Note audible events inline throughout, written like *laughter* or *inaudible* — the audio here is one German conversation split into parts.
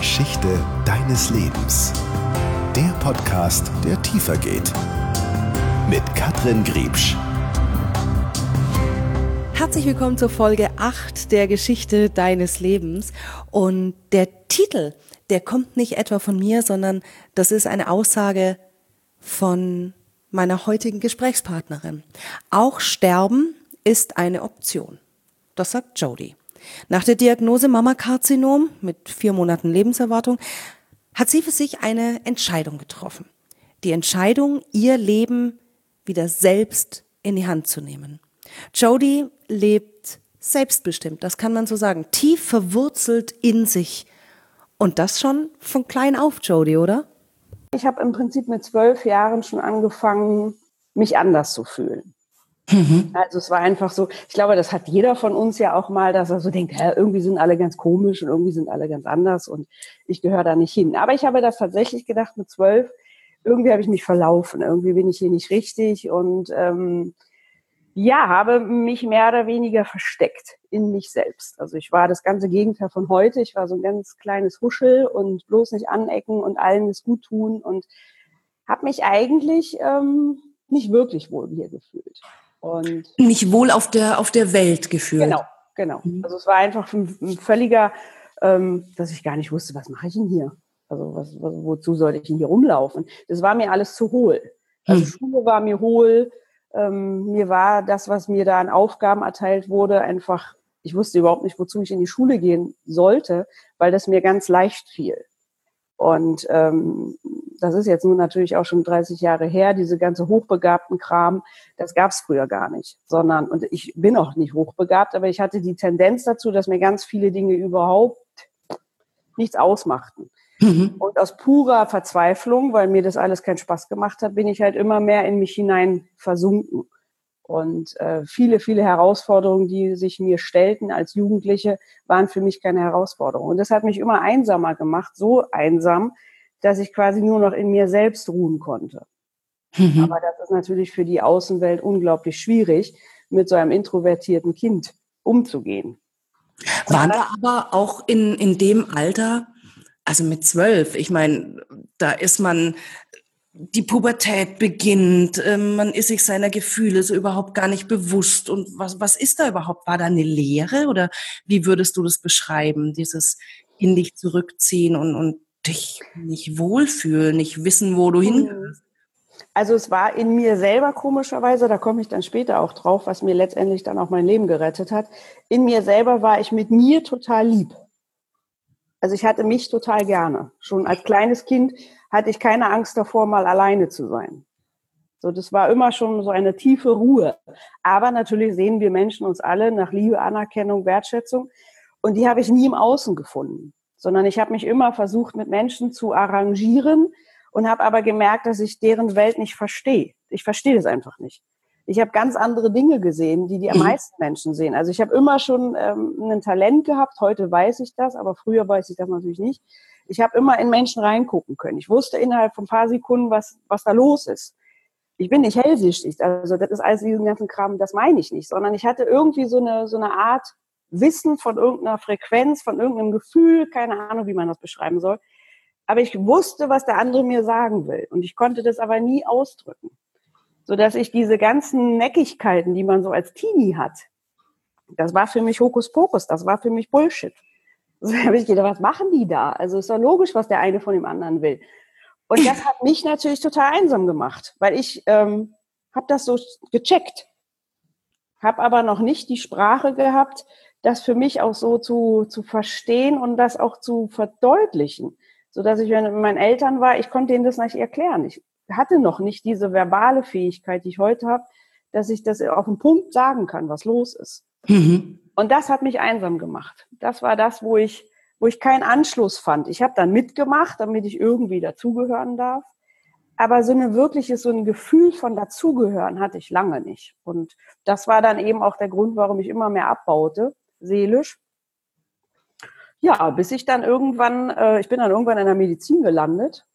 Geschichte deines Lebens. Der Podcast, der tiefer geht. Mit Katrin Griebsch. Herzlich willkommen zur Folge 8 der Geschichte deines Lebens. Und der Titel, der kommt nicht etwa von mir, sondern das ist eine Aussage von meiner heutigen Gesprächspartnerin. Auch Sterben ist eine Option. Das sagt Jodie. Nach der Diagnose Mammakarzinom mit vier Monaten Lebenserwartung hat sie für sich eine Entscheidung getroffen. Die Entscheidung, ihr Leben wieder selbst in die Hand zu nehmen. Jodie lebt selbstbestimmt, das kann man so sagen, tief verwurzelt in sich. Und das schon von klein auf, Jodie, oder? Ich habe im Prinzip mit zwölf Jahren schon angefangen, mich anders zu fühlen. Mhm. Also es war einfach so, ich glaube, das hat jeder von uns ja auch mal, dass er so denkt, hä, irgendwie sind alle ganz komisch und irgendwie sind alle ganz anders und ich gehöre da nicht hin. Aber ich habe das tatsächlich gedacht mit zwölf, irgendwie habe ich mich verlaufen, irgendwie bin ich hier nicht richtig und ähm, ja, habe mich mehr oder weniger versteckt in mich selbst. Also ich war das ganze Gegenteil von heute. Ich war so ein ganz kleines Huschel und bloß nicht anecken und allen es gut tun und habe mich eigentlich ähm, nicht wirklich wohl hier gefühlt. Und nicht wohl auf der, auf der Welt gefühlt. Genau, genau. Mhm. Also es war einfach ein, ein völliger, ähm, dass ich gar nicht wusste, was mache ich denn hier? Also was, was, wozu sollte ich denn hier rumlaufen? Das war mir alles zu hohl. Also mhm. Schule war mir hohl. Ähm, mir war das, was mir da an Aufgaben erteilt wurde, einfach, ich wusste überhaupt nicht, wozu ich in die Schule gehen sollte, weil das mir ganz leicht fiel. Und ähm, das ist jetzt nun natürlich auch schon 30 Jahre her, diese ganze hochbegabten Kram, das gab es früher gar nicht. Sondern, und ich bin auch nicht hochbegabt, aber ich hatte die Tendenz dazu, dass mir ganz viele Dinge überhaupt nichts ausmachten. Mhm. Und aus purer Verzweiflung, weil mir das alles keinen Spaß gemacht hat, bin ich halt immer mehr in mich hinein versunken. Und äh, viele, viele Herausforderungen, die sich mir stellten als Jugendliche, waren für mich keine Herausforderung. Und das hat mich immer einsamer gemacht, so einsam, dass ich quasi nur noch in mir selbst ruhen konnte. Mhm. Aber das ist natürlich für die Außenwelt unglaublich schwierig, mit so einem introvertierten Kind umzugehen. Waren da aber auch in, in dem Alter, also mit zwölf, ich meine, da ist man die Pubertät beginnt, ähm, man ist sich seiner Gefühle so überhaupt gar nicht bewusst. Und was, was ist da überhaupt? War da eine Lehre oder wie würdest du das beschreiben, dieses in dich zurückziehen und, und dich nicht wohlfühlen, nicht wissen, wo du hingehörst? Also es war in mir selber komischerweise, da komme ich dann später auch drauf, was mir letztendlich dann auch mein Leben gerettet hat. In mir selber war ich mit mir total lieb. Also ich hatte mich total gerne. Schon als kleines Kind hatte ich keine Angst davor, mal alleine zu sein. So, das war immer schon so eine tiefe Ruhe. Aber natürlich sehen wir Menschen uns alle nach Liebe, Anerkennung, Wertschätzung. Und die habe ich nie im Außen gefunden, sondern ich habe mich immer versucht, mit Menschen zu arrangieren und habe aber gemerkt, dass ich deren Welt nicht verstehe. Ich verstehe es einfach nicht. Ich habe ganz andere Dinge gesehen, die die am mhm. meisten Menschen sehen. Also ich habe immer schon ähm, ein Talent gehabt. Heute weiß ich das, aber früher weiß ich das natürlich nicht ich habe immer in Menschen reingucken können. Ich wusste innerhalb von ein paar Sekunden, was, was da los ist. Ich bin nicht hellsichtig, also das ist alles diesen ganzen Kram, das meine ich nicht, sondern ich hatte irgendwie so eine, so eine Art Wissen von irgendeiner Frequenz, von irgendeinem Gefühl, keine Ahnung, wie man das beschreiben soll. Aber ich wusste, was der andere mir sagen will. Und ich konnte das aber nie ausdrücken. Sodass ich diese ganzen Neckigkeiten, die man so als Teenie hat, das war für mich Hokuspokus, das war für mich Bullshit. *laughs* So habe ich gedacht, was machen die da? Also ist doch logisch, was der eine von dem anderen will. Und das hat mich natürlich total einsam gemacht, weil ich ähm, habe das so gecheckt, habe aber noch nicht die Sprache gehabt, das für mich auch so zu, zu verstehen und das auch zu verdeutlichen, so dass ich, wenn ich mit meinen Eltern war, ich konnte ihnen das nicht erklären. Ich hatte noch nicht diese verbale Fähigkeit, die ich heute habe, dass ich das auf den Punkt sagen kann, was los ist. Mhm. Und das hat mich einsam gemacht. Das war das, wo ich, wo ich keinen Anschluss fand. Ich habe dann mitgemacht, damit ich irgendwie dazugehören darf. Aber so eine wirkliches, so ein Gefühl von dazugehören hatte ich lange nicht. Und das war dann eben auch der Grund, warum ich immer mehr abbaute, seelisch. Ja, bis ich dann irgendwann, äh, ich bin dann irgendwann in der Medizin gelandet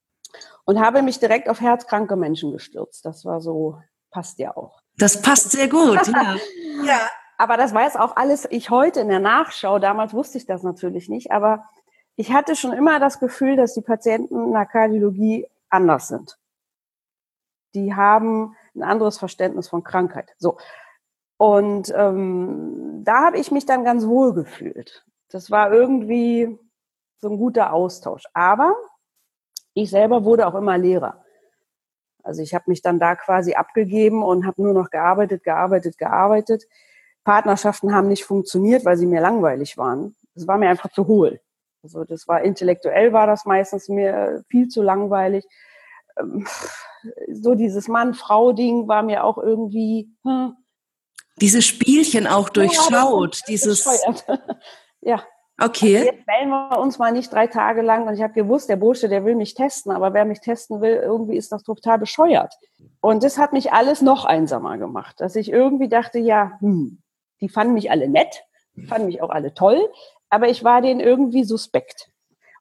und habe mich direkt auf herzkranke Menschen gestürzt. Das war so, passt ja auch. Das passt sehr gut, ja. *laughs* ja, aber das weiß auch alles ich heute in der Nachschau. Damals wusste ich das natürlich nicht. Aber ich hatte schon immer das Gefühl, dass die Patienten in der Kardiologie anders sind. Die haben ein anderes Verständnis von Krankheit. So. Und ähm, da habe ich mich dann ganz wohl gefühlt. Das war irgendwie so ein guter Austausch. Aber ich selber wurde auch immer Lehrer. Also ich habe mich dann da quasi abgegeben und habe nur noch gearbeitet, gearbeitet, gearbeitet. Partnerschaften haben nicht funktioniert, weil sie mir langweilig waren. Es war mir einfach zu hohl. Also das war intellektuell war das meistens mir viel zu langweilig. Ähm, so dieses Mann-Frau-Ding war mir auch irgendwie. Hm. Diese Spielchen auch durchschaut, ja, dieses. *laughs* ja. Okay. Also jetzt melden wir uns mal nicht drei Tage lang. Und ich habe gewusst, der Bursche, der will mich testen, aber wer mich testen will, irgendwie ist das total bescheuert. Und das hat mich alles noch einsamer gemacht, dass ich irgendwie dachte, ja, hm, die fanden mich alle nett, fanden mich auch alle toll, aber ich war denen irgendwie suspekt.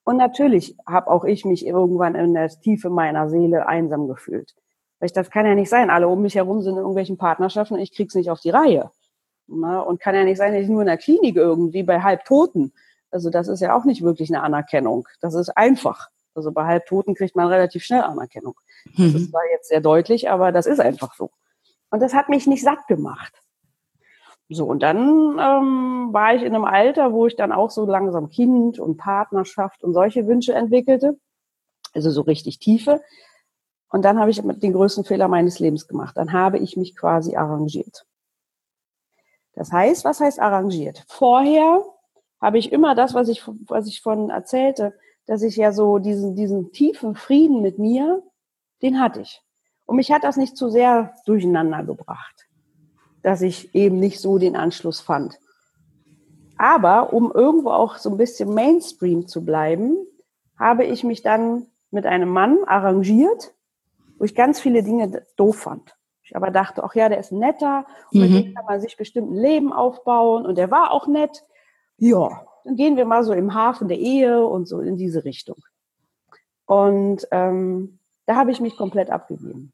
Und natürlich habe auch ich mich irgendwann in der Tiefe meiner Seele einsam gefühlt. Weil ich, das kann ja nicht sein. Alle um mich herum sind in irgendwelchen Partnerschaften und ich krieg's nicht auf die Reihe. Na, und kann ja nicht sein, dass ich nur in der Klinik irgendwie bei Halbtoten also das ist ja auch nicht wirklich eine Anerkennung. Das ist einfach. Also bei Halbtoten kriegt man relativ schnell Anerkennung. Das mhm. ist zwar jetzt sehr deutlich, aber das ist einfach so. Und das hat mich nicht satt gemacht. So, und dann ähm, war ich in einem Alter, wo ich dann auch so langsam Kind und Partnerschaft und solche Wünsche entwickelte. Also so richtig tiefe. Und dann habe ich den größten Fehler meines Lebens gemacht. Dann habe ich mich quasi arrangiert. Das heißt, was heißt arrangiert? Vorher habe ich immer das, was ich, was ich von erzählte, dass ich ja so diesen, diesen tiefen Frieden mit mir, den hatte ich. Und mich hat das nicht zu sehr durcheinander gebracht, dass ich eben nicht so den Anschluss fand. Aber um irgendwo auch so ein bisschen Mainstream zu bleiben, habe ich mich dann mit einem Mann arrangiert, wo ich ganz viele Dinge doof fand. Ich aber dachte, ach ja, der ist netter und mhm. mit dem kann man sich bestimmt ein Leben aufbauen und der war auch nett ja, dann gehen wir mal so im Hafen der Ehe und so in diese Richtung. Und ähm, da habe ich mich komplett abgegeben.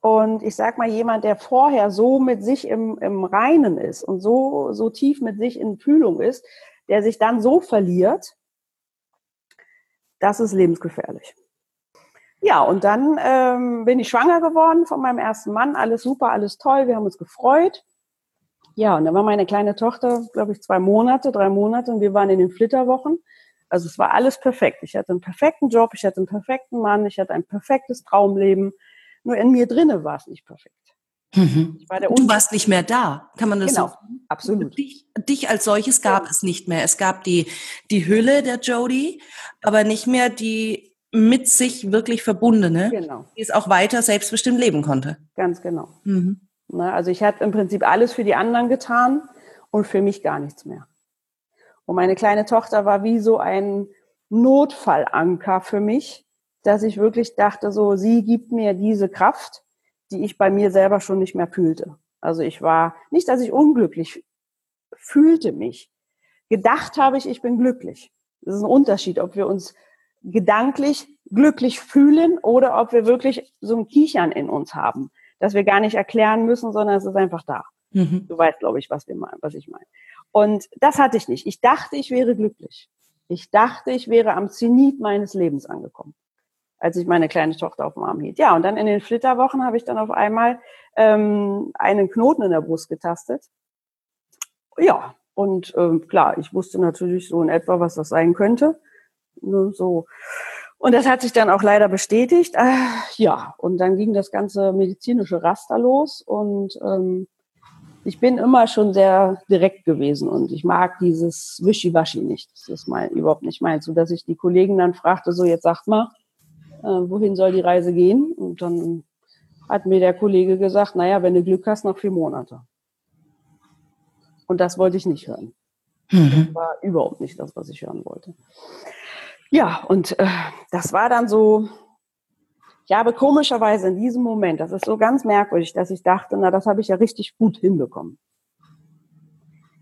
Und ich sag mal, jemand, der vorher so mit sich im, im Reinen ist und so, so tief mit sich in Fühlung ist, der sich dann so verliert, das ist lebensgefährlich. Ja, und dann ähm, bin ich schwanger geworden von meinem ersten Mann. Alles super, alles toll. Wir haben uns gefreut. Ja, und dann war meine kleine Tochter, glaube ich, zwei Monate, drei Monate und wir waren in den Flitterwochen. Also es war alles perfekt. Ich hatte einen perfekten Job, ich hatte einen perfekten Mann, ich hatte ein perfektes Traumleben. Nur in mir drinne war es nicht perfekt. Mhm. War du warst nicht mehr da, kann man das genau, so? Absolut. Dich, dich als solches gab ja. es nicht mehr. Es gab die, die Hülle der Jodie, aber nicht mehr die mit sich wirklich verbundene, genau. die es auch weiter selbstbestimmt leben konnte. Ganz genau. Mhm. Ne? Also ich hatte im Prinzip alles für die anderen getan und für mich gar nichts mehr. Und meine kleine Tochter war wie so ein Notfallanker für mich, dass ich wirklich dachte, so, sie gibt mir diese Kraft, die ich bei mir selber schon nicht mehr fühlte. Also ich war, nicht, dass ich unglücklich fühlte mich. Gedacht habe ich, ich bin glücklich. Das ist ein Unterschied, ob wir uns gedanklich glücklich fühlen oder ob wir wirklich so ein Kichern in uns haben dass wir gar nicht erklären müssen, sondern es ist einfach da. Mhm. Du weißt, glaube ich, was, wir meinen, was ich meine. Und das hatte ich nicht. Ich dachte, ich wäre glücklich. Ich dachte, ich wäre am Zenit meines Lebens angekommen, als ich meine kleine Tochter auf dem Arm hielt. Ja, und dann in den Flitterwochen habe ich dann auf einmal ähm, einen Knoten in der Brust getastet. Ja, und ähm, klar, ich wusste natürlich so in etwa, was das sein könnte. Ne, so und das hat sich dann auch leider bestätigt. Äh, ja, und dann ging das ganze medizinische Raster los und ähm, ich bin immer schon sehr direkt gewesen und ich mag dieses Wischiwaschi nicht. Das ist mein, überhaupt nicht meins. So dass ich die Kollegen dann fragte, so jetzt sagt mal, äh, wohin soll die Reise gehen? Und dann hat mir der Kollege gesagt, naja, wenn du Glück hast, noch vier Monate. Und das wollte ich nicht hören. Mhm. Das war überhaupt nicht das, was ich hören wollte. Ja, und äh, das war dann so, ich habe komischerweise in diesem Moment, das ist so ganz merkwürdig, dass ich dachte, na, das habe ich ja richtig gut hinbekommen.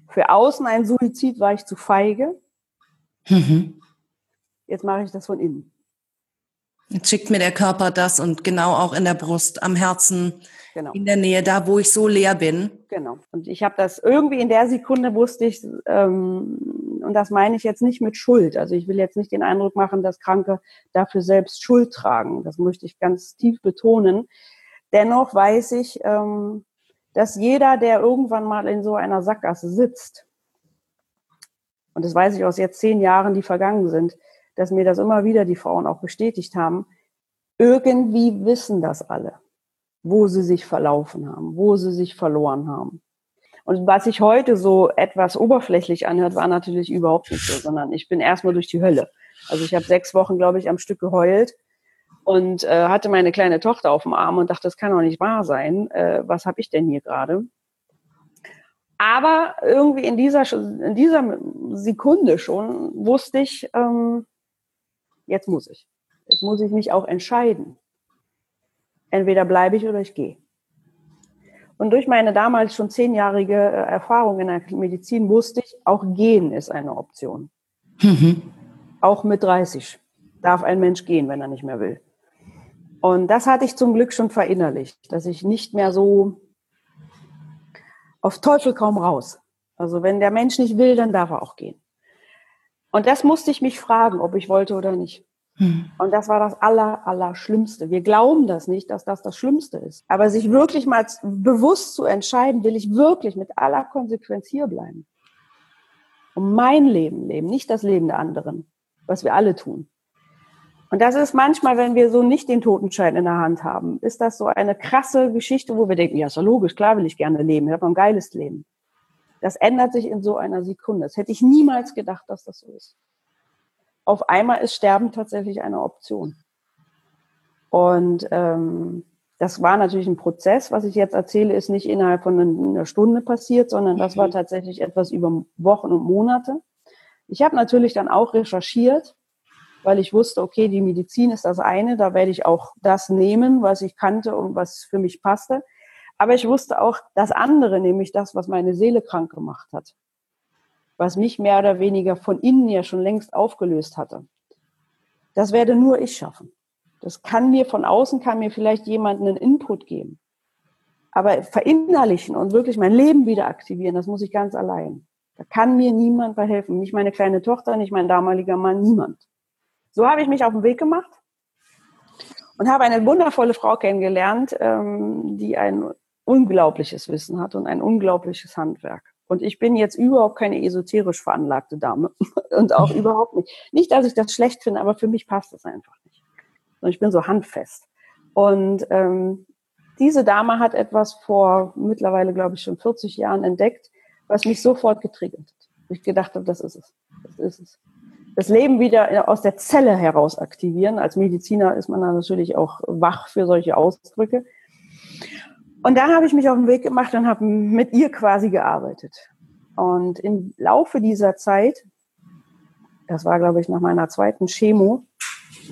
Für außen ein Suizid war ich zu feige. Mhm. Jetzt mache ich das von innen. Jetzt schickt mir der Körper das und genau auch in der Brust, am Herzen, genau. in der Nähe, da wo ich so leer bin. Genau. Und ich habe das irgendwie in der Sekunde wusste ich, ähm, und das meine ich jetzt nicht mit Schuld. Also ich will jetzt nicht den Eindruck machen, dass Kranke dafür selbst Schuld tragen. Das möchte ich ganz tief betonen. Dennoch weiß ich, ähm, dass jeder, der irgendwann mal in so einer Sackgasse sitzt, und das weiß ich aus jetzt zehn Jahren, die vergangen sind, dass mir das immer wieder die Frauen auch bestätigt haben, irgendwie wissen das alle, wo sie sich verlaufen haben, wo sie sich verloren haben. Und was sich heute so etwas oberflächlich anhört, war natürlich überhaupt nicht so, sondern ich bin erstmal durch die Hölle. Also ich habe sechs Wochen, glaube ich, am Stück geheult und äh, hatte meine kleine Tochter auf dem Arm und dachte, das kann doch nicht wahr sein. Äh, was habe ich denn hier gerade? Aber irgendwie in dieser, in dieser Sekunde schon wusste ich, ähm, jetzt muss ich. Jetzt muss ich mich auch entscheiden. Entweder bleibe ich oder ich gehe. Und durch meine damals schon zehnjährige äh, Erfahrung in der Medizin wusste ich, auch gehen ist eine Option. Mhm. Auch mit 30 darf ein Mensch gehen, wenn er nicht mehr will. Und das hatte ich zum Glück schon verinnerlicht, dass ich nicht mehr so auf Teufel kaum raus. Also wenn der Mensch nicht will, dann darf er auch gehen. Und das musste ich mich fragen, ob ich wollte oder nicht. Hm. Und das war das Aller, Allerschlimmste. Wir glauben das nicht, dass das das Schlimmste ist. Aber sich wirklich mal bewusst zu entscheiden, will ich wirklich mit aller Konsequenz hier bleiben. Und mein Leben leben, nicht das Leben der anderen, was wir alle tun. Und das ist manchmal, wenn wir so nicht den Totenschein in der Hand haben, ist das so eine krasse Geschichte, wo wir denken, ja, ist ja logisch, klar will ich gerne leben, ich habe ein geiles Leben. Das ändert sich in so einer Sekunde. Das hätte ich niemals gedacht, dass das so ist. Auf einmal ist Sterben tatsächlich eine Option. Und ähm, das war natürlich ein Prozess. Was ich jetzt erzähle, ist nicht innerhalb von einer Stunde passiert, sondern das war mhm. tatsächlich etwas über Wochen und Monate. Ich habe natürlich dann auch recherchiert weil ich wusste, okay, die Medizin ist das eine, da werde ich auch das nehmen, was ich kannte und was für mich passte. Aber ich wusste auch das andere, nämlich das, was meine Seele krank gemacht hat, was mich mehr oder weniger von innen ja schon längst aufgelöst hatte. Das werde nur ich schaffen. Das kann mir von außen, kann mir vielleicht jemand einen Input geben. Aber verinnerlichen und wirklich mein Leben wieder aktivieren, das muss ich ganz allein. Da kann mir niemand verhelfen. Nicht meine kleine Tochter, nicht mein damaliger Mann, niemand. So habe ich mich auf den Weg gemacht und habe eine wundervolle Frau kennengelernt, ähm, die ein unglaubliches Wissen hat und ein unglaubliches Handwerk. Und ich bin jetzt überhaupt keine esoterisch veranlagte Dame *laughs* und auch überhaupt nicht. Nicht, dass ich das schlecht finde, aber für mich passt das einfach nicht. Und ich bin so handfest. Und ähm, diese Dame hat etwas vor mittlerweile, glaube ich, schon 40 Jahren entdeckt, was mich sofort getriggert hat. Ich gedacht habe, das ist es. Das ist es das Leben wieder aus der Zelle heraus aktivieren. Als Mediziner ist man dann natürlich auch wach für solche Ausdrücke. Und dann habe ich mich auf den Weg gemacht und habe mit ihr quasi gearbeitet. Und im Laufe dieser Zeit, das war, glaube ich, nach meiner zweiten Chemo,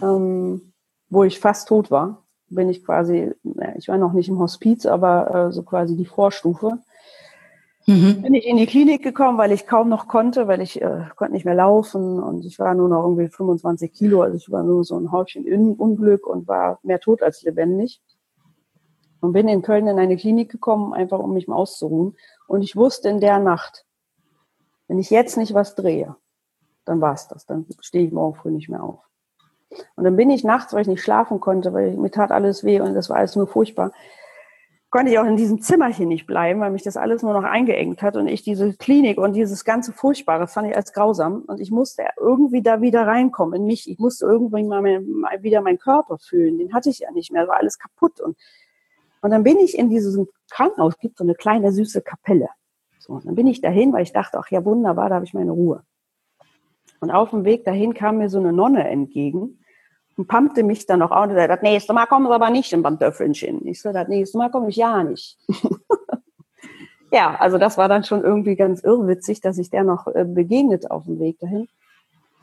ähm, wo ich fast tot war, bin ich quasi, ich war noch nicht im Hospiz, aber äh, so quasi die Vorstufe, Mhm. Bin ich in die Klinik gekommen, weil ich kaum noch konnte, weil ich äh, konnte nicht mehr laufen und ich war nur noch irgendwie 25 Kilo, also ich war nur so ein Häufchen Unglück und war mehr tot als lebendig. Und bin in Köln in eine Klinik gekommen, einfach um mich mal auszuruhen. Und ich wusste in der Nacht, wenn ich jetzt nicht was drehe, dann war's das. Dann stehe ich morgen früh nicht mehr auf. Und dann bin ich nachts, weil ich nicht schlafen konnte, weil mir tat alles weh und das war alles nur furchtbar, konnte ich auch in diesem Zimmerchen nicht bleiben, weil mich das alles nur noch eingeengt hat und ich diese Klinik und dieses ganze Furchtbare fand ich als grausam und ich musste irgendwie da wieder reinkommen in mich. Ich musste irgendwie mal, mal wieder meinen Körper fühlen. Den hatte ich ja nicht mehr, war alles kaputt und und dann bin ich in diesem Krankenhaus, gibt so eine kleine süße Kapelle. So, und dann bin ich dahin, weil ich dachte, ach ja, wunderbar, da habe ich meine Ruhe. Und auf dem Weg dahin kam mir so eine Nonne entgegen und pumpte mich dann noch an und sagte, das nächste Mal kommen Sie aber nicht in Pantöffelchen. Ich so, das nächste Mal komme ich ja nicht. *laughs* ja, also das war dann schon irgendwie ganz irrwitzig, dass ich der noch äh, begegnet auf dem Weg dahin.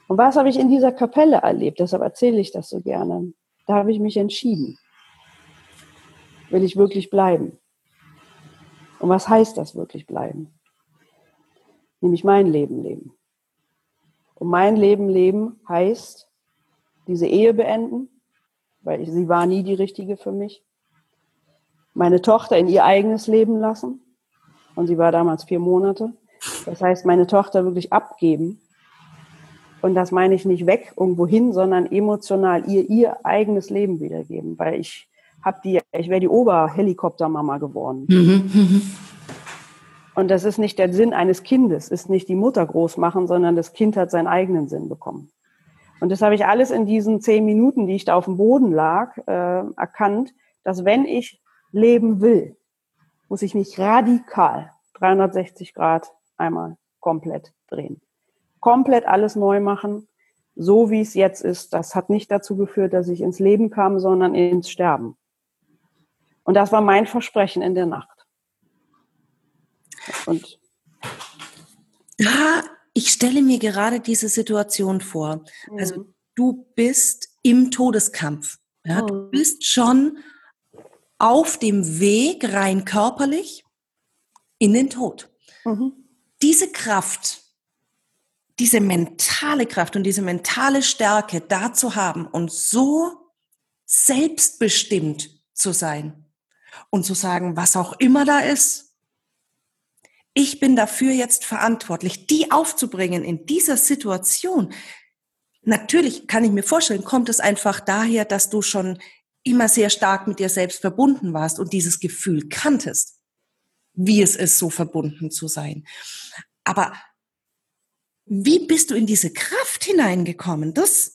Und was habe ich in dieser Kapelle erlebt? Deshalb erzähle ich das so gerne. Da habe ich mich entschieden. Will ich wirklich bleiben? Und was heißt das wirklich bleiben? Nämlich mein Leben leben. Und mein Leben leben heißt, diese Ehe beenden, weil ich, sie war nie die richtige für mich. Meine Tochter in ihr eigenes Leben lassen. Und sie war damals vier Monate. Das heißt, meine Tochter wirklich abgeben Und das meine ich nicht weg irgendwo hin, sondern emotional ihr ihr eigenes Leben wiedergeben, weil ich habe die, ich wäre die Oberhelikoptermama geworden. Mhm, mhm. Und das ist nicht der Sinn eines Kindes, ist nicht die Mutter groß machen, sondern das Kind hat seinen eigenen Sinn bekommen. Und das habe ich alles in diesen zehn Minuten, die ich da auf dem Boden lag, äh, erkannt, dass wenn ich leben will, muss ich mich radikal 360 Grad einmal komplett drehen. Komplett alles neu machen, so wie es jetzt ist. Das hat nicht dazu geführt, dass ich ins Leben kam, sondern ins Sterben. Und das war mein Versprechen in der Nacht. Und ja, ich stelle mir gerade diese Situation vor. Also mhm. du bist im Todeskampf. Ja, mhm. Du bist schon auf dem Weg rein körperlich in den Tod. Mhm. Diese Kraft, diese mentale Kraft und diese mentale Stärke da zu haben und so selbstbestimmt zu sein und zu sagen, was auch immer da ist, ich bin dafür jetzt verantwortlich, die aufzubringen in dieser Situation. Natürlich kann ich mir vorstellen, kommt es einfach daher, dass du schon immer sehr stark mit dir selbst verbunden warst und dieses Gefühl kanntest, wie es ist, so verbunden zu sein. Aber wie bist du in diese Kraft hineingekommen? Das,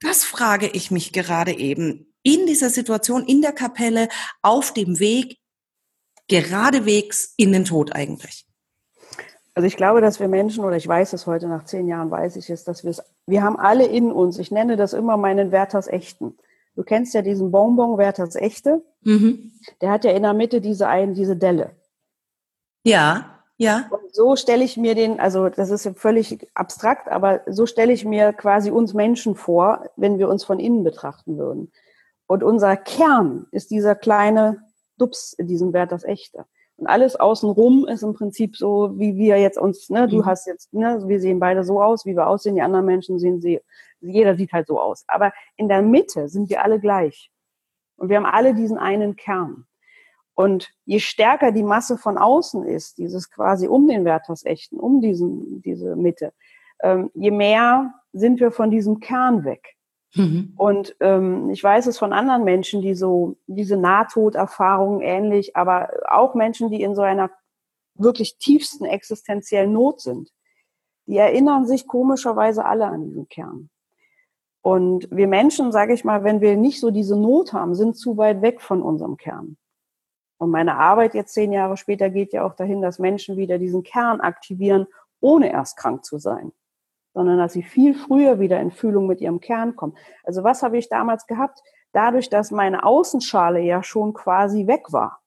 das frage ich mich gerade eben. In dieser Situation, in der Kapelle, auf dem Weg, geradewegs in den Tod eigentlich. Also ich glaube, dass wir Menschen, oder ich weiß es heute nach zehn Jahren, weiß ich es, dass wir es, wir haben alle in uns, ich nenne das immer meinen Werthers Echten. Du kennst ja diesen Bonbon Werthers Echte. Mhm. Der hat ja in der Mitte diese einen, diese Delle. Ja, ja. Und so stelle ich mir den, also das ist völlig abstrakt, aber so stelle ich mir quasi uns Menschen vor, wenn wir uns von innen betrachten würden. Und unser Kern ist dieser kleine Dups in diesem Werthers Echte. Und alles außenrum ist im Prinzip so, wie wir jetzt uns, ne, du mhm. hast jetzt, ne, wir sehen beide so aus, wie wir aussehen, die anderen Menschen sehen sie jeder sieht halt so aus. Aber in der Mitte sind wir alle gleich. Und wir haben alle diesen einen Kern. Und je stärker die Masse von außen ist, dieses quasi um den Werthausechten, um diesen, diese Mitte, ähm, je mehr sind wir von diesem Kern weg. Mhm. Und ähm, ich weiß es von anderen Menschen, die so diese Nahtoderfahrungen ähnlich, aber auch Menschen, die in so einer wirklich tiefsten existenziellen Not sind, die erinnern sich komischerweise alle an diesen Kern. Und wir Menschen, sage ich mal, wenn wir nicht so diese Not haben, sind zu weit weg von unserem Kern. Und meine Arbeit jetzt zehn Jahre später geht ja auch dahin, dass Menschen wieder diesen Kern aktivieren, ohne erst krank zu sein, sondern dass sie viel früher wieder in Fühlung mit ihrem Kern kommen. Also was habe ich damals gehabt? Dadurch, dass meine Außenschale ja schon quasi weg war.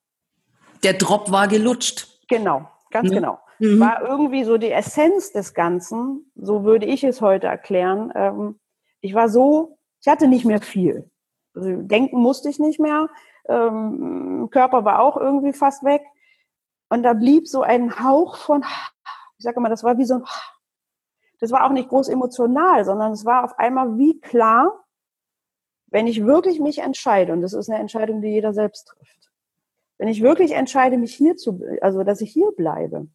Der Drop war gelutscht. Genau, ganz mhm. genau. Mhm. War irgendwie so die Essenz des Ganzen, so würde ich es heute erklären, ähm, ich war so, ich hatte nicht mehr viel. Also denken musste ich nicht mehr. Ähm, Körper war auch irgendwie fast weg. Und da blieb so ein Hauch von, ich sage immer, das war wie so ein, das war auch nicht groß emotional, sondern es war auf einmal wie klar, wenn ich wirklich mich entscheide, und das ist eine Entscheidung, die jeder selbst trifft, wenn ich wirklich entscheide, mich hier zu, also dass ich hier bleibe,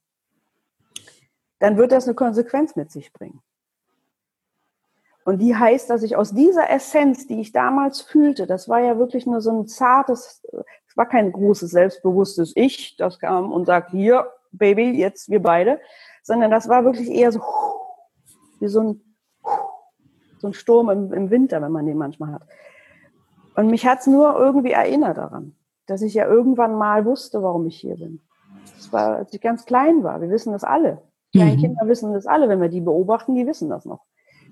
dann wird das eine Konsequenz mit sich bringen. Und die heißt, dass ich aus dieser Essenz, die ich damals fühlte, das war ja wirklich nur so ein zartes, es war kein großes, selbstbewusstes Ich, das kam und sagt, hier, Baby, jetzt wir beide, sondern das war wirklich eher so wie so ein, so ein Sturm im, im Winter, wenn man den manchmal hat. Und mich hat's nur irgendwie erinnert daran, dass ich ja irgendwann mal wusste, warum ich hier bin. Das war, als ich ganz klein war. Wir wissen das alle. Kleine mhm. Kinder wissen das alle. Wenn wir die beobachten, die wissen das noch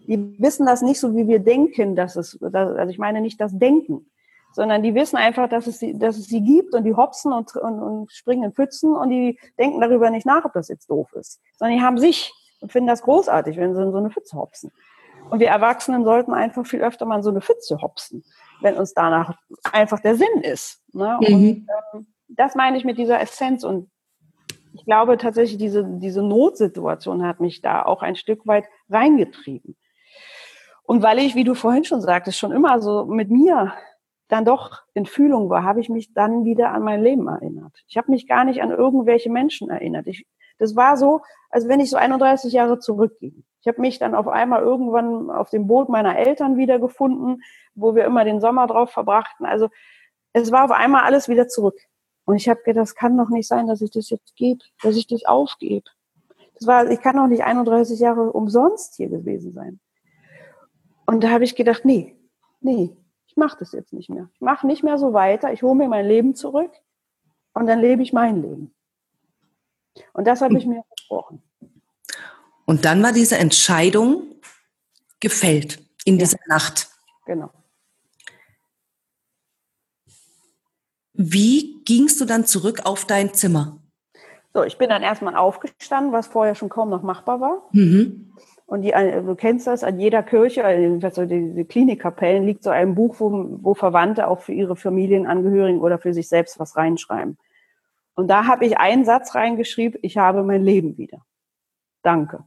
die wissen das nicht so, wie wir denken, dass es, also ich meine nicht das Denken, sondern die wissen einfach, dass es sie, dass es sie gibt und die hopsen und, und, und springen in Pfützen und die denken darüber nicht nach, ob das jetzt doof ist, sondern die haben sich finden das großartig, wenn sie in so eine Pfütze hopsen. Und wir Erwachsenen sollten einfach viel öfter mal in so eine Pfütze hopsen, wenn uns danach einfach der Sinn ist. Ne? Mhm. Und ähm, das meine ich mit dieser Essenz und ich glaube tatsächlich, diese, diese Notsituation hat mich da auch ein Stück weit reingetrieben. Und weil ich, wie du vorhin schon sagtest, schon immer so mit mir dann doch in Fühlung war, habe ich mich dann wieder an mein Leben erinnert. Ich habe mich gar nicht an irgendwelche Menschen erinnert. Ich, Das war so, als wenn ich so 31 Jahre zurückging. Ich habe mich dann auf einmal irgendwann auf dem Boot meiner Eltern wiedergefunden, wo wir immer den Sommer drauf verbrachten. Also es war auf einmal alles wieder zurück. Und ich habe gedacht, das kann doch nicht sein, dass ich das jetzt gebe, dass ich das aufgebe. Das war, ich kann doch nicht 31 Jahre umsonst hier gewesen sein. Und da habe ich gedacht, nee, nee, ich mache das jetzt nicht mehr. Ich mache nicht mehr so weiter. Ich hole mir mein Leben zurück und dann lebe ich mein Leben. Und das habe ich mir versprochen. Und dann war diese Entscheidung gefällt in ja. dieser Nacht. Genau. Wie gingst du dann zurück auf dein Zimmer? So, ich bin dann erstmal aufgestanden, was vorher schon kaum noch machbar war. Mhm. Und die, äh, du kennst das, an jeder Kirche, also diese Klinikkapellen, liegt so ein Buch, wo, wo Verwandte auch für ihre Familienangehörigen oder für sich selbst was reinschreiben. Und da habe ich einen Satz reingeschrieben, ich habe mein Leben wieder. Danke.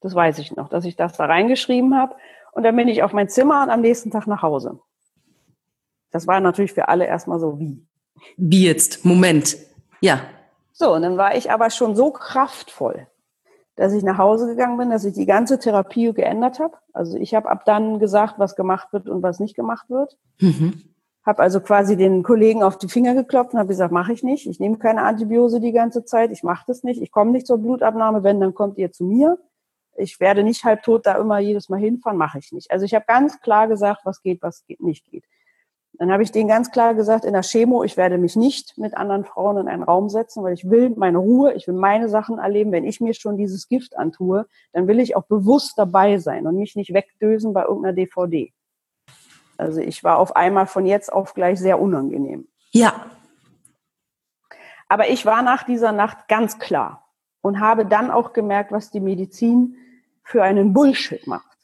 Das weiß ich noch, dass ich das da reingeschrieben habe. Und dann bin ich auf mein Zimmer und am nächsten Tag nach Hause. Das war natürlich für alle erstmal so wie. Wie jetzt? Moment. Ja. So, und dann war ich aber schon so kraftvoll, dass ich nach Hause gegangen bin, dass ich die ganze Therapie geändert habe. Also ich habe ab dann gesagt, was gemacht wird und was nicht gemacht wird. Mhm. Habe also quasi den Kollegen auf die Finger geklopft und habe gesagt, mache ich nicht. Ich nehme keine Antibiose die ganze Zeit. Ich mache das nicht. Ich komme nicht zur Blutabnahme. Wenn, dann kommt ihr zu mir ich werde nicht halbtot da immer jedes Mal hinfahren, mache ich nicht. Also ich habe ganz klar gesagt, was geht, was nicht geht. Dann habe ich denen ganz klar gesagt, in der Chemo, ich werde mich nicht mit anderen Frauen in einen Raum setzen, weil ich will meine Ruhe, ich will meine Sachen erleben. Wenn ich mir schon dieses Gift antue, dann will ich auch bewusst dabei sein und mich nicht wegdösen bei irgendeiner DVD. Also ich war auf einmal von jetzt auf gleich sehr unangenehm. Ja. Aber ich war nach dieser Nacht ganz klar und habe dann auch gemerkt, was die Medizin für einen Bullshit macht.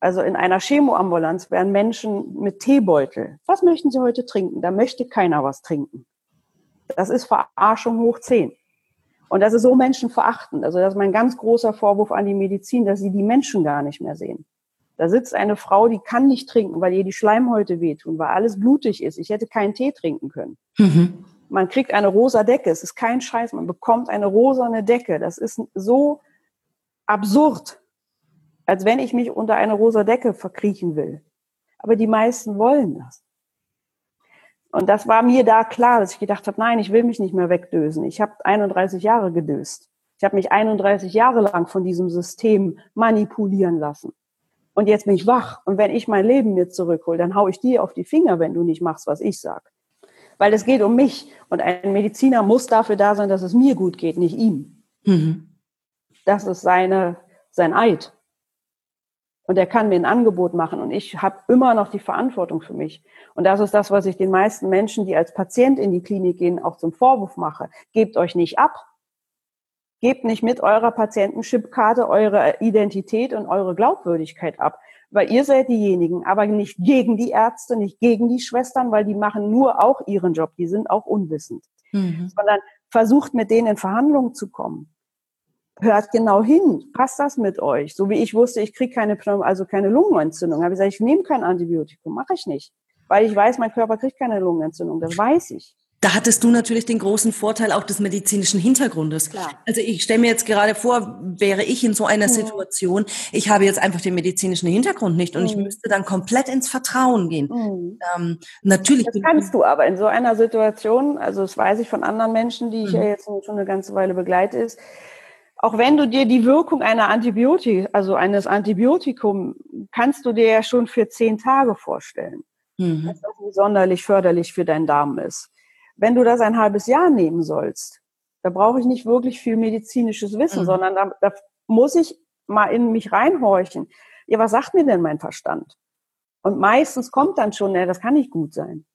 Also in einer Chemoambulanz werden Menschen mit Teebeutel. Was möchten Sie heute trinken? Da möchte keiner was trinken. Das ist Verarschung hoch zehn. Und das ist so menschenverachtend. Also das ist mein ganz großer Vorwurf an die Medizin, dass sie die Menschen gar nicht mehr sehen. Da sitzt eine Frau, die kann nicht trinken, weil ihr die Schleimhäute wehtun, weil alles blutig ist. Ich hätte keinen Tee trinken können. Mhm. Man kriegt eine rosa Decke. Es ist kein Scheiß. Man bekommt eine rosane Decke. Das ist so absurd, als wenn ich mich unter eine rosa Decke verkriechen will. Aber die meisten wollen das. Und das war mir da klar, dass ich gedacht habe, nein, ich will mich nicht mehr wegdösen. Ich habe 31 Jahre gedöst. Ich habe mich 31 Jahre lang von diesem System manipulieren lassen. Und jetzt bin ich wach. Und wenn ich mein Leben mir zurückhole, dann hau ich dir auf die Finger, wenn du nicht machst, was ich sag weil es geht um mich. Und ein Mediziner muss dafür da sein, dass es mir gut geht, nicht ihm. Mhm. Das ist seine, sein Eid. Und er kann mir ein Angebot machen und ich habe immer noch die Verantwortung für mich. Und das ist das, was ich den meisten Menschen, die als Patient in die Klinik gehen, auch zum Vorwurf mache. Gebt euch nicht ab. Gebt nicht mit eurer Patientenchipkarte eure Identität und eure Glaubwürdigkeit ab weil ihr seid diejenigen, aber nicht gegen die Ärzte, nicht gegen die Schwestern, weil die machen nur auch ihren Job, die sind auch unwissend, mhm. sondern versucht mit denen in Verhandlungen zu kommen. Hört genau hin, passt das mit euch? So wie ich wusste, ich kriege keine Pneum also keine Lungenentzündung, habe ich gesagt, ich nehme kein Antibiotikum, mache ich nicht, weil ich weiß, mein Körper kriegt keine Lungenentzündung, das weiß ich. Da hattest du natürlich den großen Vorteil auch des medizinischen Hintergrundes. Klar. Also ich stelle mir jetzt gerade vor, wäre ich in so einer mhm. Situation, ich habe jetzt einfach den medizinischen Hintergrund nicht und mhm. ich müsste dann komplett ins Vertrauen gehen. Mhm. Ähm, natürlich. Das kannst du aber in so einer Situation, also das weiß ich von anderen Menschen, die ich ja mhm. jetzt schon eine ganze Weile begleite, ist, auch wenn du dir die Wirkung einer Antibiotik, also eines Antibiotikum, kannst du dir ja schon für zehn Tage vorstellen. Mhm. Dass das nicht sonderlich förderlich für deinen Darm ist. Wenn du das ein halbes Jahr nehmen sollst, da brauche ich nicht wirklich viel medizinisches Wissen, mhm. sondern da, da muss ich mal in mich reinhorchen. Ja, was sagt mir denn mein Verstand? Und meistens kommt dann schon, ja, das kann nicht gut sein.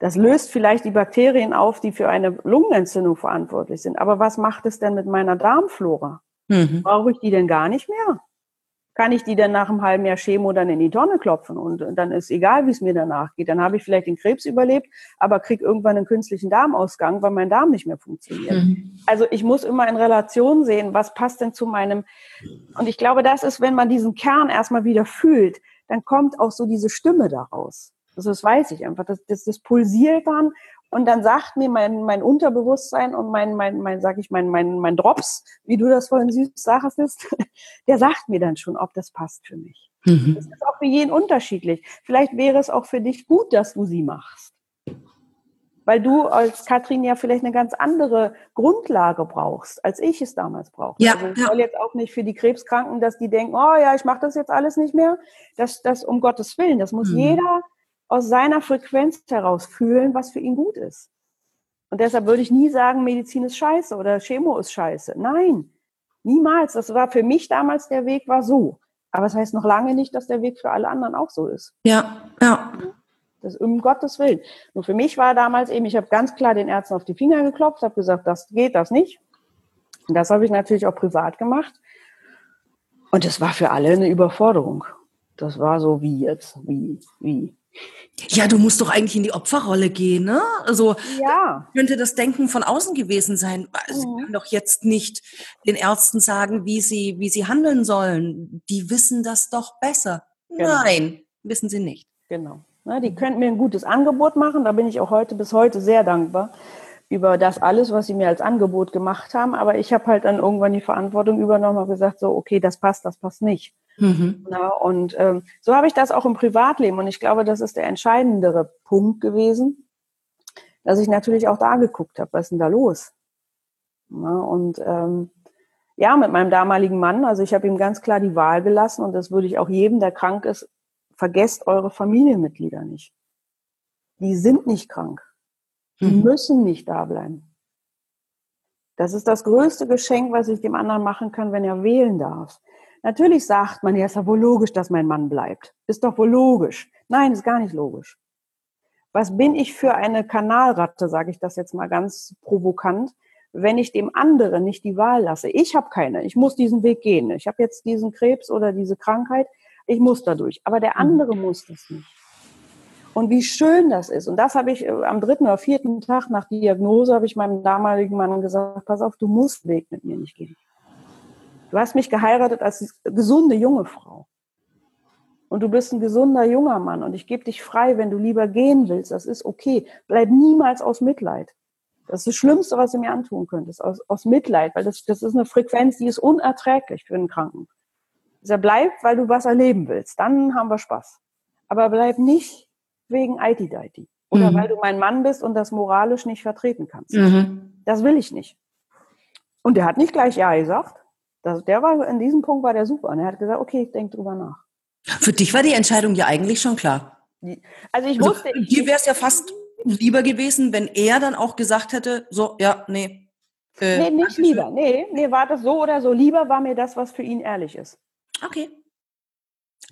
Das löst vielleicht die Bakterien auf, die für eine Lungenentzündung verantwortlich sind. Aber was macht es denn mit meiner Darmflora? Mhm. Brauche ich die denn gar nicht mehr? Kann ich die dann nach einem halben Jahr Chemo dann in die Tonne klopfen und dann ist egal, wie es mir danach geht. Dann habe ich vielleicht den Krebs überlebt, aber kriege irgendwann einen künstlichen Darmausgang, weil mein Darm nicht mehr funktioniert. Mhm. Also ich muss immer in Relation sehen, was passt denn zu meinem. Und ich glaube, das ist, wenn man diesen Kern erstmal wieder fühlt, dann kommt auch so diese Stimme daraus. Also das weiß ich einfach. Das, das, das pulsiert dann Und dann sagt mir mein, mein Unterbewusstsein und mein, mein, mein, sag ich, mein, mein, mein Drops, wie du das vorhin süß sagst, *laughs* der sagt mir dann schon, ob das passt für mich. Mhm. Das ist auch für jeden unterschiedlich. Vielleicht wäre es auch für dich gut, dass du sie machst. Weil du als Katrin ja vielleicht eine ganz andere Grundlage brauchst, als ich es damals brauchte. Ja, also ich ja. soll jetzt auch nicht für die Krebskranken, dass die denken, oh ja, ich mache das jetzt alles nicht mehr. Das, das um Gottes Willen, das muss mhm. jeder aus seiner Frequenz heraus fühlen, was für ihn gut ist. Und deshalb würde ich nie sagen, Medizin ist scheiße oder Chemo ist scheiße. Nein, niemals. Das war für mich damals der Weg war so. Aber es das heißt noch lange nicht, dass der Weg für alle anderen auch so ist. Ja, ja. Das um Gottes Willen. Nur für mich war damals eben, ich habe ganz klar den Ärzten auf die Finger geklopft, habe gesagt, das geht, das nicht. Und das habe ich natürlich auch privat gemacht. Und das war für alle eine Überforderung. Das war so wie jetzt, wie, wie. Ja, du musst doch eigentlich in die Opferrolle gehen, ne? Also ja. könnte das Denken von außen gewesen sein. Sie mhm. können doch jetzt nicht den Ärzten sagen, wie sie, wie sie handeln sollen. Die wissen das doch besser. Genau. Nein, wissen sie nicht. Genau. Na, die könnten mir ein gutes Angebot machen. Da bin ich auch heute bis heute sehr dankbar über das alles, was sie mir als Angebot gemacht haben. Aber ich habe halt dann irgendwann die Verantwortung übernommen und gesagt, so, okay, das passt, das passt nicht. Mhm. Na, und ähm, so habe ich das auch im Privatleben. Und ich glaube, das ist der entscheidendere Punkt gewesen, dass ich natürlich auch da geguckt habe, was ist denn da los? Na, und ähm, ja, mit meinem damaligen Mann, also ich habe ihm ganz klar die Wahl gelassen und das würde ich auch jedem, der krank ist, vergesst eure Familienmitglieder nicht. Die sind nicht krank. Die mhm. müssen nicht da bleiben. Das ist das größte Geschenk, was ich dem anderen machen kann, wenn er wählen darf. Natürlich sagt man, ja, ist doch wohl logisch, dass mein Mann bleibt. Ist doch wohl logisch. Nein, ist gar nicht logisch. Was bin ich für eine Kanalratte, sage ich das jetzt mal ganz provokant, wenn ich dem anderen nicht die Wahl lasse? Ich habe keine. Ich muss diesen Weg gehen. Ich habe jetzt diesen Krebs oder diese Krankheit. Ich muss dadurch. Aber der mhm. andere muss das nicht. Und wie schön das ist. Und das habe ich äh, am dritten oder vierten Tag nach Diagnose, habe ich meinem damaligen Mann gesagt, pass auf, du musst den Weg mit mir nicht gehen. Du hast mich geheiratet als gesunde junge Frau. Und du bist ein gesunder junger Mann. Und ich gebe dich frei, wenn du lieber gehen willst. Das ist okay. Bleib niemals aus Mitleid. Das ist das Schlimmste, was du mir antun könntest. Aus, aus Mitleid. Weil das, das ist eine Frequenz, die ist unerträglich für einen Kranken. Er bleibt, weil du was erleben willst. Dann haben wir Spaß. Aber bleib nicht wegen IT-Deiti. Oder mhm. weil du mein Mann bist und das moralisch nicht vertreten kannst. Mhm. Das will ich nicht. Und der hat nicht gleich Ja gesagt. Das, der war, in diesem Punkt war der super. Und er hat gesagt, okay, ich denke drüber nach. Für dich war die Entscheidung ja eigentlich schon klar. Also ich also, wusste. Also, dir wäre es ja fast lieber gewesen, wenn er dann auch gesagt hätte, so, ja, nee. Äh, nee, nicht lieber. Nee, nee, war das so oder so. Lieber war mir das, was für ihn ehrlich ist. Okay.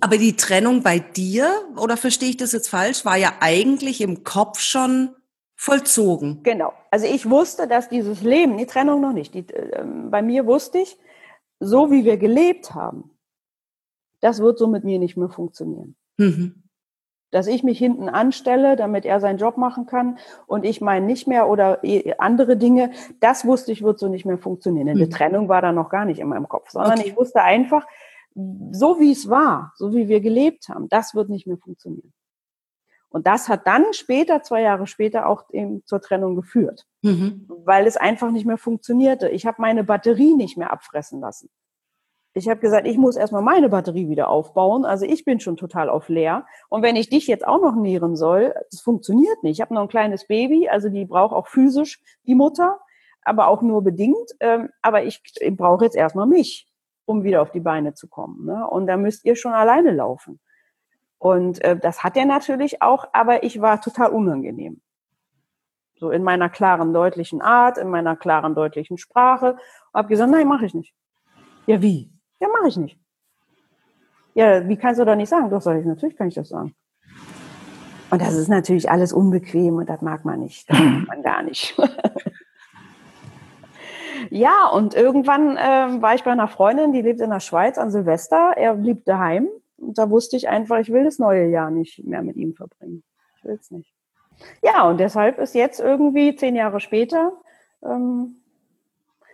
Aber die Trennung bei dir, oder verstehe ich das jetzt falsch, war ja eigentlich im Kopf schon vollzogen. Genau. Also ich wusste, dass dieses Leben, die Trennung noch nicht, die, äh, bei mir wusste ich, so wie wir gelebt haben, das wird so mit mir nicht mehr funktionieren. Mhm. Dass ich mich hinten anstelle, damit er seinen Job machen kann und ich meine nicht mehr oder eh, andere Dinge, das wusste ich, wird so nicht mehr funktionieren. Eine mhm. Trennung war da noch gar nicht in meinem Kopf, sondern okay. ich wusste einfach, so wie es war, so wie wir gelebt haben, das wird nicht mehr funktionieren. Und das hat dann später, zwei Jahre später, auch eben zur Trennung geführt, mhm. weil es einfach nicht mehr funktionierte. Ich habe meine Batterie nicht mehr abfressen lassen. Ich habe gesagt, ich muss erstmal meine Batterie wieder aufbauen. Also ich bin schon total auf leer. Und wenn ich dich jetzt auch noch nähren soll, das funktioniert nicht. Ich habe noch ein kleines Baby, also die braucht auch physisch die Mutter, aber auch nur bedingt. Ähm, aber ich brauche jetzt erstmal mich um wieder auf die Beine zu kommen. Ne? Und da müsst ihr schon alleine laufen. Und äh, das hat er natürlich auch, aber ich war total unangenehm. So in meiner klaren, deutlichen Art, in meiner klaren, deutlichen Sprache. Und habe gesagt, nein, mache ich nicht. Ja, wie? Ja, mache ich nicht. Ja, wie kannst du da nicht sagen? Doch, sag ich, natürlich kann ich das sagen. Und das ist natürlich alles unbequem und das mag man nicht. Das mag man gar nicht. *laughs* Ja, und irgendwann äh, war ich bei einer Freundin, die lebt in der Schweiz an Silvester. Er blieb daheim. Und da wusste ich einfach, ich will das neue Jahr nicht mehr mit ihm verbringen. Ich will es nicht. Ja, und deshalb ist jetzt irgendwie zehn Jahre später, ähm,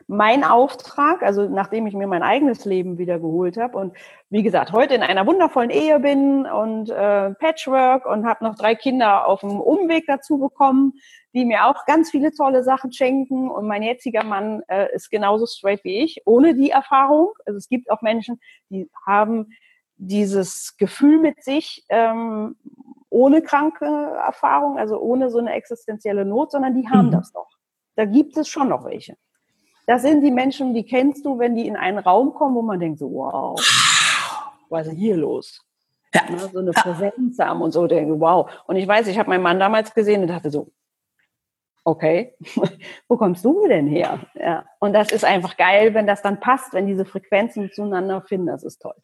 mein Auftrag, also nachdem ich mir mein eigenes Leben wieder geholt habe und wie gesagt, heute in einer wundervollen Ehe bin und äh, Patchwork und habe noch drei Kinder auf dem Umweg dazu bekommen, die mir auch ganz viele tolle Sachen schenken und mein jetziger Mann äh, ist genauso straight wie ich, ohne die Erfahrung. Also es gibt auch Menschen, die haben dieses Gefühl mit sich ähm, ohne kranke Erfahrung, also ohne so eine existenzielle Not, sondern die haben mhm. das doch. Da gibt es schon noch welche. Das sind die Menschen, die kennst du, wenn die in einen Raum kommen, wo man denkt so, wow, was ist hier los? Ja. Ne, so eine Präsenz haben und so, denke, wow. Und ich weiß, ich habe meinen Mann damals gesehen und dachte so, okay, *laughs* wo kommst du denn her? Ja. Und das ist einfach geil, wenn das dann passt, wenn diese Frequenzen zueinander finden, das ist toll.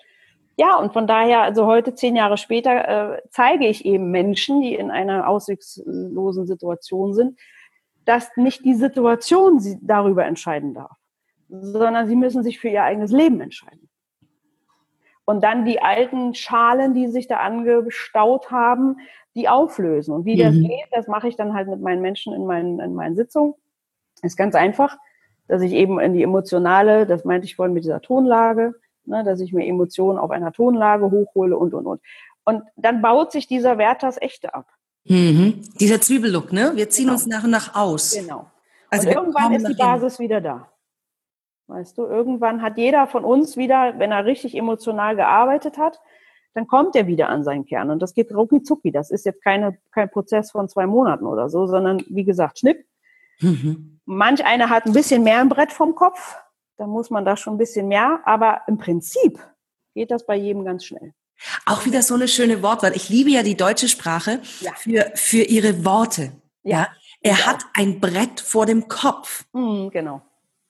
Ja, und von daher, also heute, zehn Jahre später, äh, zeige ich eben Menschen, die in einer ausweglosen Situation sind, dass nicht die Situation sie darüber entscheiden darf, sondern sie müssen sich für ihr eigenes Leben entscheiden. Und dann die alten Schalen, die sich da angestaut haben, die auflösen. Und wie mhm. das geht, das mache ich dann halt mit meinen Menschen in meinen, in meinen Sitzungen. Ist ganz einfach, dass ich eben in die emotionale, das meinte ich vorhin mit dieser Tonlage, ne, dass ich mir Emotionen auf einer Tonlage hochhole und, und, und. Und dann baut sich dieser Wert das Echte ab. Mhm. Dieser Zwiebellook, ne? Wir ziehen genau. uns nach und nach aus. Genau. Also irgendwann ist die Basis wieder da. Weißt du, irgendwann hat jeder von uns wieder, wenn er richtig emotional gearbeitet hat, dann kommt er wieder an seinen Kern. Und das geht rucki zucki. Das ist jetzt keine, kein Prozess von zwei Monaten oder so, sondern wie gesagt, Schnipp. Mhm. Manch einer hat ein bisschen mehr im Brett vom Kopf. Da muss man da schon ein bisschen mehr. Aber im Prinzip geht das bei jedem ganz schnell. Auch wieder so eine schöne Wortwahl. Ich liebe ja die deutsche Sprache ja. für, für ihre Worte. Ja. ja. Er ja. hat ein Brett vor dem Kopf. Mhm, genau.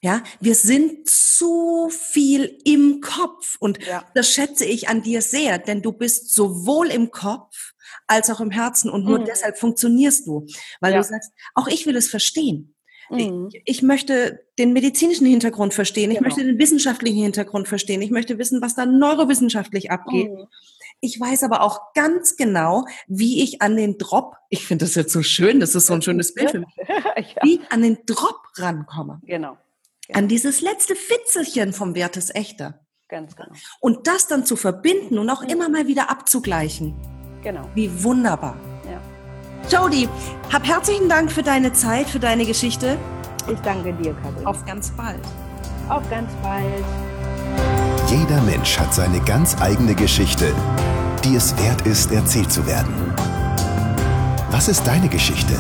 Ja, wir sind zu viel im Kopf und ja. das schätze ich an dir sehr, denn du bist sowohl im Kopf als auch im Herzen und nur mhm. deshalb funktionierst du, weil ja. du sagst, auch ich will es verstehen. Mhm. Ich, ich, möchte den medizinischen Hintergrund verstehen, ich genau. möchte den wissenschaftlichen Hintergrund verstehen, ich möchte wissen, was da neurowissenschaftlich abgeht. Mhm. Ich weiß aber auch ganz genau, wie ich an den Drop, ich finde das jetzt so schön, das ist so ein schönes Bild für mich, *laughs* ja. wie ich an den Drop rankomme. Genau. genau. An dieses letzte Fitzelchen vom Wert des Echter. Ganz genau. Und das dann zu verbinden und auch mhm. immer mal wieder abzugleichen. Genau. Wie wunderbar. Jody, hab herzlichen Dank für deine Zeit, für deine Geschichte. Ich danke dir, Karin. Auf ganz bald. Auf ganz bald. Jeder Mensch hat seine ganz eigene Geschichte, die es wert ist, erzählt zu werden. Was ist deine Geschichte?